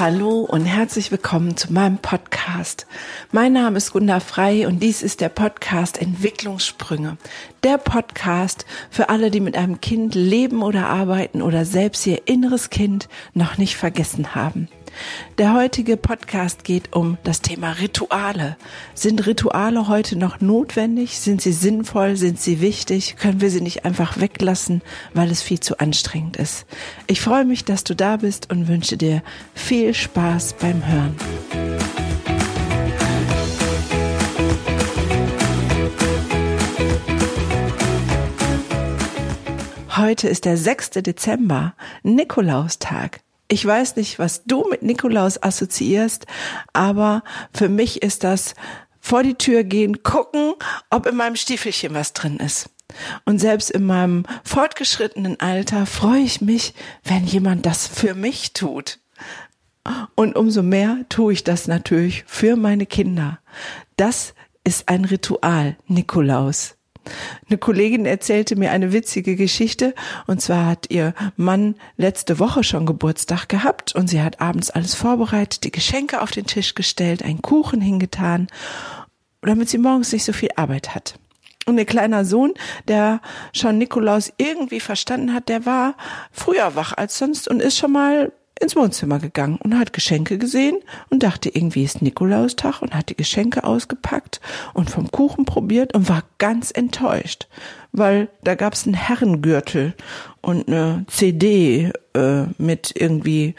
Hallo und herzlich willkommen zu meinem Podcast. Mein Name ist Gunda Frei und dies ist der Podcast Entwicklungssprünge. Der Podcast für alle, die mit einem Kind leben oder arbeiten oder selbst ihr inneres Kind noch nicht vergessen haben. Der heutige Podcast geht um das Thema Rituale. Sind Rituale heute noch notwendig? Sind sie sinnvoll? Sind sie wichtig? Können wir sie nicht einfach weglassen, weil es viel zu anstrengend ist? Ich freue mich, dass du da bist und wünsche dir viel Spaß beim Hören. Heute ist der 6. Dezember, Nikolaustag. Ich weiß nicht, was du mit Nikolaus assoziierst, aber für mich ist das vor die Tür gehen, gucken, ob in meinem Stiefelchen was drin ist. Und selbst in meinem fortgeschrittenen Alter freue ich mich, wenn jemand das für mich tut. Und umso mehr tue ich das natürlich für meine Kinder. Das ist ein Ritual, Nikolaus. Eine Kollegin erzählte mir eine witzige Geschichte und zwar hat ihr Mann letzte Woche schon Geburtstag gehabt und sie hat abends alles vorbereitet, die Geschenke auf den Tisch gestellt, einen Kuchen hingetan, damit sie morgens nicht so viel Arbeit hat. Und ihr kleiner Sohn, der schon Nikolaus irgendwie verstanden hat, der war früher wach als sonst und ist schon mal ins Wohnzimmer gegangen und hat Geschenke gesehen und dachte, irgendwie ist Nikolaustag und hat die Geschenke ausgepackt und vom Kuchen probiert und war ganz enttäuscht, weil da gab's einen Herrengürtel und eine CD äh, mit irgendwie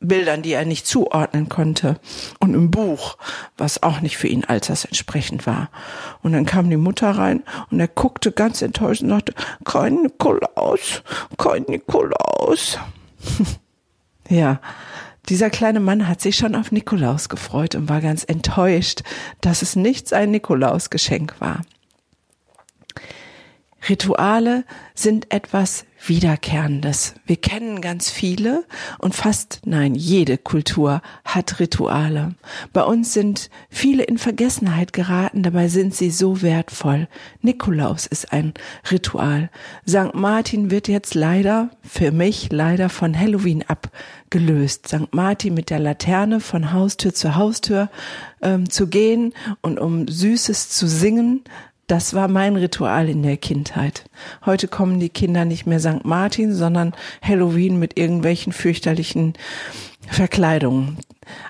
Bildern, die er nicht zuordnen konnte und ein Buch, was auch nicht für ihn altersentsprechend war. Und dann kam die Mutter rein und er guckte ganz enttäuscht und sagte, kein Nikolaus, kein Nikolaus. Ja, dieser kleine Mann hat sich schon auf Nikolaus gefreut und war ganz enttäuscht, dass es nicht sein Nikolausgeschenk war. Rituale sind etwas Wiederkehrendes. Wir kennen ganz viele und fast, nein, jede Kultur hat Rituale. Bei uns sind viele in Vergessenheit geraten, dabei sind sie so wertvoll. Nikolaus ist ein Ritual. St. Martin wird jetzt leider, für mich leider von Halloween abgelöst. St. Martin mit der Laterne von Haustür zu Haustür ähm, zu gehen und um Süßes zu singen, das war mein Ritual in der Kindheit. Heute kommen die Kinder nicht mehr St. Martin, sondern Halloween mit irgendwelchen fürchterlichen Verkleidungen.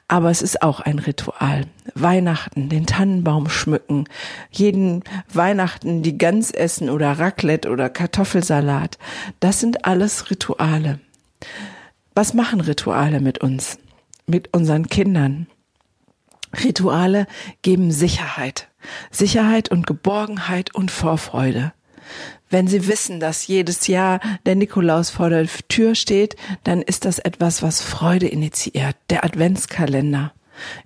Aber es ist auch ein Ritual. Weihnachten, den Tannenbaum schmücken, jeden Weihnachten die Gans essen oder Raclette oder Kartoffelsalat. Das sind alles Rituale. Was machen Rituale mit uns? Mit unseren Kindern? Rituale geben Sicherheit. Sicherheit und Geborgenheit und Vorfreude. Wenn Sie wissen, dass jedes Jahr der Nikolaus vor der Tür steht, dann ist das etwas, was Freude initiiert. Der Adventskalender.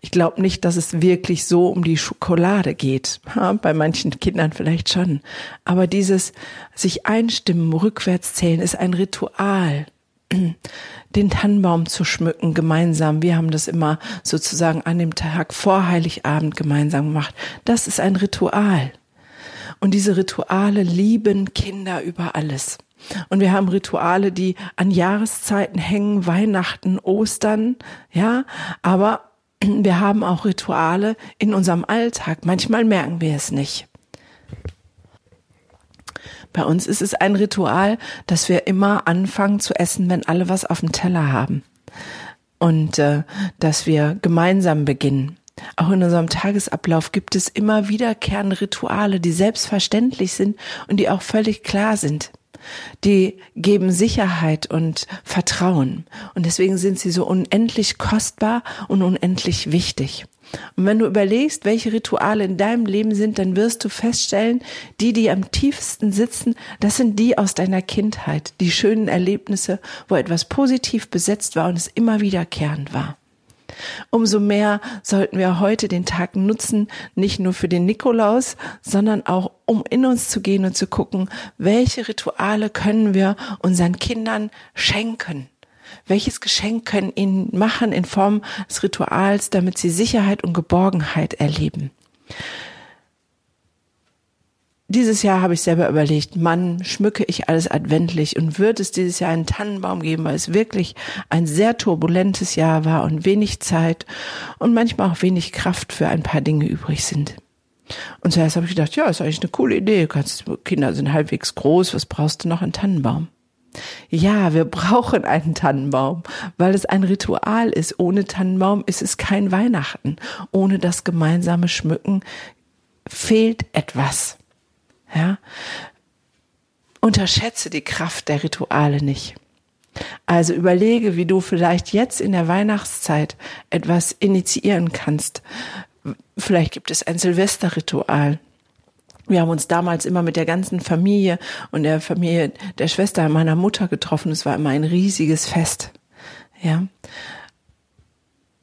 Ich glaube nicht, dass es wirklich so um die Schokolade geht. Ja, bei manchen Kindern vielleicht schon. Aber dieses sich einstimmen, rückwärts zählen ist ein Ritual den Tannenbaum zu schmücken gemeinsam. Wir haben das immer sozusagen an dem Tag vor Heiligabend gemeinsam gemacht. Das ist ein Ritual. Und diese Rituale lieben Kinder über alles. Und wir haben Rituale, die an Jahreszeiten hängen, Weihnachten, Ostern, ja, aber wir haben auch Rituale in unserem Alltag. Manchmal merken wir es nicht. Bei uns ist es ein Ritual, dass wir immer anfangen zu essen, wenn alle was auf dem Teller haben. Und äh, dass wir gemeinsam beginnen. Auch in unserem Tagesablauf gibt es immer wiederkehrende Rituale, die selbstverständlich sind und die auch völlig klar sind. Die geben Sicherheit und Vertrauen. Und deswegen sind sie so unendlich kostbar und unendlich wichtig. Und wenn du überlegst, welche Rituale in deinem Leben sind, dann wirst du feststellen, die, die am tiefsten sitzen, das sind die aus deiner Kindheit, die schönen Erlebnisse, wo etwas positiv besetzt war und es immer wiederkehrend war. Umso mehr sollten wir heute den Tag nutzen, nicht nur für den Nikolaus, sondern auch um in uns zu gehen und zu gucken, welche Rituale können wir unseren Kindern schenken. Welches Geschenk können ihnen machen in Form des Rituals, damit sie Sicherheit und Geborgenheit erleben? dieses Jahr habe ich selber überlegt, Mann, schmücke ich alles adventlich und wird es dieses Jahr einen Tannenbaum geben, weil es wirklich ein sehr turbulentes Jahr war und wenig Zeit und manchmal auch wenig Kraft für ein paar Dinge übrig sind. Und zuerst habe ich gedacht, ja, ist eigentlich eine coole Idee. Kinder sind halbwegs groß, was brauchst du noch? Einen Tannenbaum. Ja, wir brauchen einen Tannenbaum, weil es ein Ritual ist. Ohne Tannenbaum ist es kein Weihnachten. Ohne das gemeinsame Schmücken fehlt etwas. Ja? Unterschätze die Kraft der Rituale nicht. Also überlege, wie du vielleicht jetzt in der Weihnachtszeit etwas initiieren kannst. Vielleicht gibt es ein Silvesterritual. Wir haben uns damals immer mit der ganzen Familie und der Familie der Schwester meiner Mutter getroffen. Es war immer ein riesiges Fest. Ja.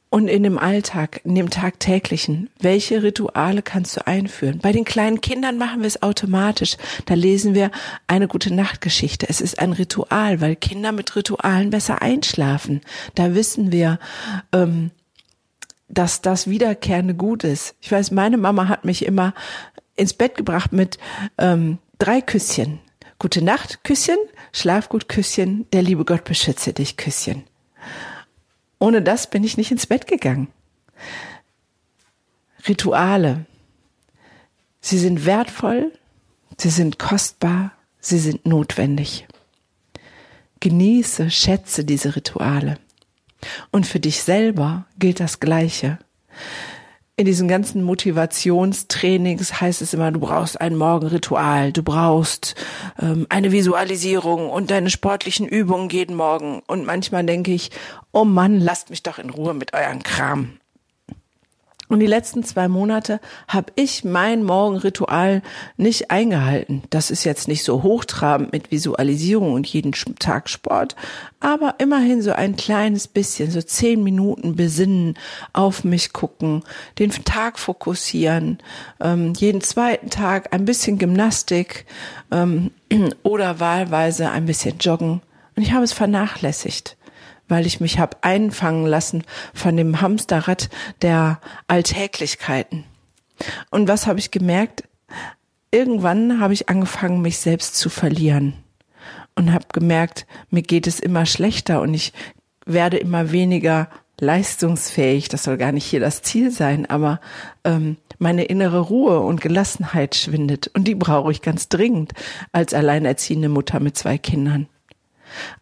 Und in dem Alltag, in dem tagtäglichen, welche Rituale kannst du einführen? Bei den kleinen Kindern machen wir es automatisch. Da lesen wir eine gute Nachtgeschichte. Es ist ein Ritual, weil Kinder mit Ritualen besser einschlafen. Da wissen wir, ähm, dass das wiederkehrende Gut ist. Ich weiß, meine Mama hat mich immer ins Bett gebracht mit ähm, drei Küsschen. Gute Nacht, Küsschen, Schlaf gut, Küsschen, der liebe Gott beschütze dich, Küsschen. Ohne das bin ich nicht ins Bett gegangen. Rituale. Sie sind wertvoll, sie sind kostbar, sie sind notwendig. Genieße, schätze diese Rituale. Und für dich selber gilt das Gleiche. In diesen ganzen Motivationstrainings heißt es immer, du brauchst ein Morgenritual, du brauchst ähm, eine Visualisierung und deine sportlichen Übungen jeden Morgen. Und manchmal denke ich, oh Mann, lasst mich doch in Ruhe mit euren Kram. Und die letzten zwei Monate habe ich mein Morgenritual nicht eingehalten. Das ist jetzt nicht so hochtrabend mit Visualisierung und jeden Tag Sport, aber immerhin so ein kleines bisschen, so zehn Minuten besinnen, auf mich gucken, den Tag fokussieren, ähm, jeden zweiten Tag ein bisschen Gymnastik ähm, oder wahlweise ein bisschen joggen. Und ich habe es vernachlässigt weil ich mich habe einfangen lassen von dem Hamsterrad der Alltäglichkeiten. Und was habe ich gemerkt? Irgendwann habe ich angefangen, mich selbst zu verlieren und habe gemerkt, mir geht es immer schlechter und ich werde immer weniger leistungsfähig. Das soll gar nicht hier das Ziel sein, aber ähm, meine innere Ruhe und Gelassenheit schwindet und die brauche ich ganz dringend als alleinerziehende Mutter mit zwei Kindern.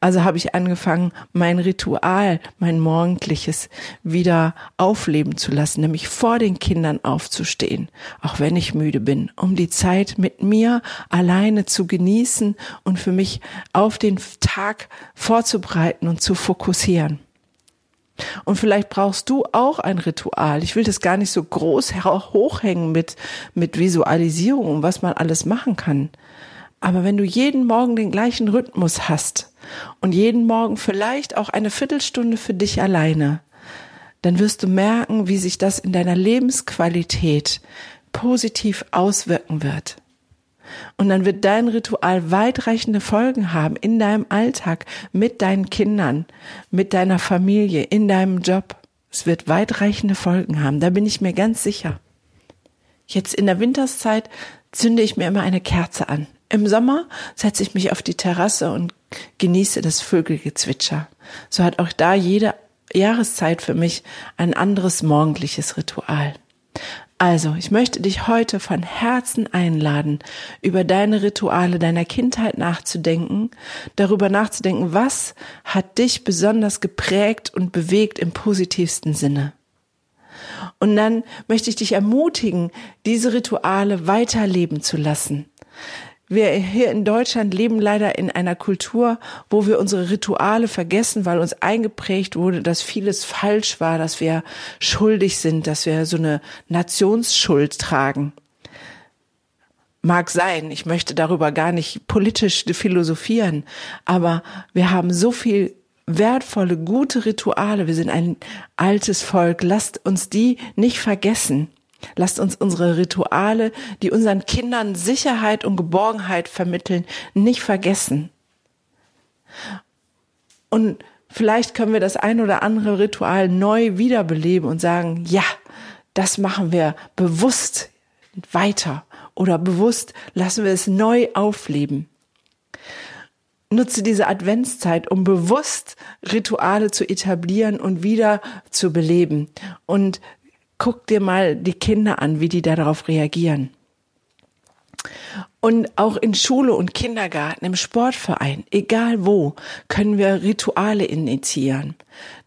Also habe ich angefangen, mein Ritual, mein morgendliches wieder aufleben zu lassen, nämlich vor den Kindern aufzustehen, auch wenn ich müde bin, um die Zeit mit mir alleine zu genießen und für mich auf den Tag vorzubereiten und zu fokussieren. Und vielleicht brauchst du auch ein Ritual. Ich will das gar nicht so groß hochhängen mit, mit Visualisierung und was man alles machen kann. Aber wenn du jeden Morgen den gleichen Rhythmus hast und jeden Morgen vielleicht auch eine Viertelstunde für dich alleine, dann wirst du merken, wie sich das in deiner Lebensqualität positiv auswirken wird. Und dann wird dein Ritual weitreichende Folgen haben in deinem Alltag, mit deinen Kindern, mit deiner Familie, in deinem Job. Es wird weitreichende Folgen haben, da bin ich mir ganz sicher. Jetzt in der Winterszeit zünde ich mir immer eine Kerze an. Im Sommer setze ich mich auf die Terrasse und genieße das Vögelgezwitscher. So hat auch da jede Jahreszeit für mich ein anderes morgendliches Ritual. Also, ich möchte dich heute von Herzen einladen, über deine Rituale deiner Kindheit nachzudenken, darüber nachzudenken, was hat dich besonders geprägt und bewegt im positivsten Sinne. Und dann möchte ich dich ermutigen, diese Rituale weiterleben zu lassen wir hier in Deutschland leben leider in einer Kultur, wo wir unsere Rituale vergessen, weil uns eingeprägt wurde, dass vieles falsch war, dass wir schuldig sind, dass wir so eine Nationsschuld tragen. Mag sein, ich möchte darüber gar nicht politisch philosophieren, aber wir haben so viel wertvolle, gute Rituale. Wir sind ein altes Volk. Lasst uns die nicht vergessen. Lasst uns unsere Rituale, die unseren Kindern Sicherheit und Geborgenheit vermitteln, nicht vergessen. Und vielleicht können wir das ein oder andere Ritual neu wiederbeleben und sagen, ja, das machen wir bewusst weiter, oder bewusst lassen wir es neu aufleben. Nutze diese Adventszeit, um bewusst Rituale zu etablieren und wieder zu beleben. Und guck dir mal die Kinder an, wie die darauf reagieren. Und auch in Schule und Kindergarten, im Sportverein, egal wo, können wir Rituale initiieren.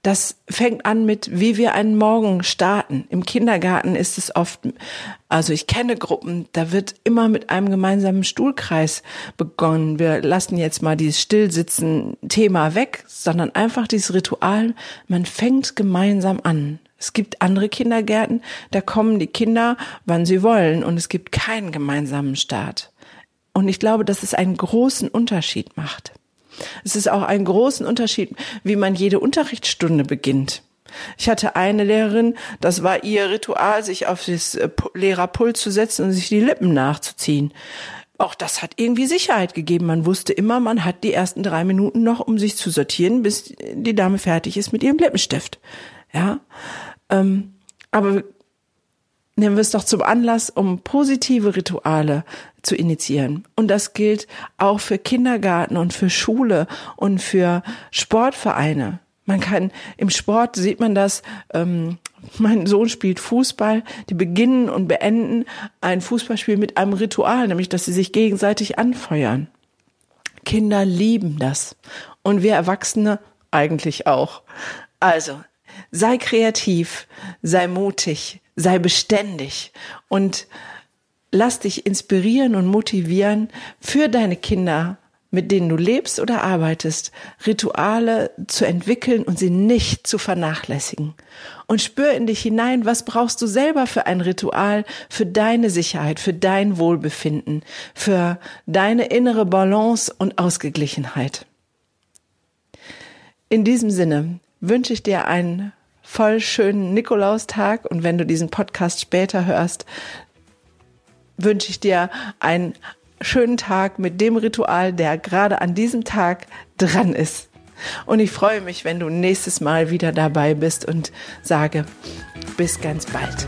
Das fängt an mit, wie wir einen Morgen starten. Im Kindergarten ist es oft, also ich kenne Gruppen, da wird immer mit einem gemeinsamen Stuhlkreis begonnen. Wir lassen jetzt mal dieses Stillsitzen-Thema weg, sondern einfach dieses Ritual, man fängt gemeinsam an. Es gibt andere Kindergärten, da kommen die Kinder, wann sie wollen, und es gibt keinen gemeinsamen Start. Und ich glaube, dass es einen großen Unterschied macht. Es ist auch einen großen Unterschied, wie man jede Unterrichtsstunde beginnt. Ich hatte eine Lehrerin, das war ihr Ritual, sich auf das äh, Lehrerpult zu setzen und sich die Lippen nachzuziehen. Auch das hat irgendwie Sicherheit gegeben. Man wusste immer, man hat die ersten drei Minuten noch, um sich zu sortieren, bis die Dame fertig ist mit ihrem Lippenstift. Ja, ähm, aber nehmen wir es doch zum Anlass, um positive Rituale zu initiieren. Und das gilt auch für Kindergarten und für Schule und für Sportvereine. Man kann im Sport sieht man das. Ähm, mein Sohn spielt Fußball. Die beginnen und beenden ein Fußballspiel mit einem Ritual, nämlich dass sie sich gegenseitig anfeuern. Kinder lieben das und wir Erwachsene eigentlich auch. Also sei kreativ, sei mutig, sei beständig und lass dich inspirieren und motivieren für deine Kinder, mit denen du lebst oder arbeitest, Rituale zu entwickeln und sie nicht zu vernachlässigen. Und spür in dich hinein, was brauchst du selber für ein Ritual, für deine Sicherheit, für dein Wohlbefinden, für deine innere Balance und Ausgeglichenheit. In diesem Sinne wünsche ich dir einen voll schönen Nikolaustag und wenn du diesen Podcast später hörst, wünsche ich dir einen schönen Tag mit dem Ritual, der gerade an diesem Tag dran ist. Und ich freue mich, wenn du nächstes Mal wieder dabei bist und sage, bis ganz bald.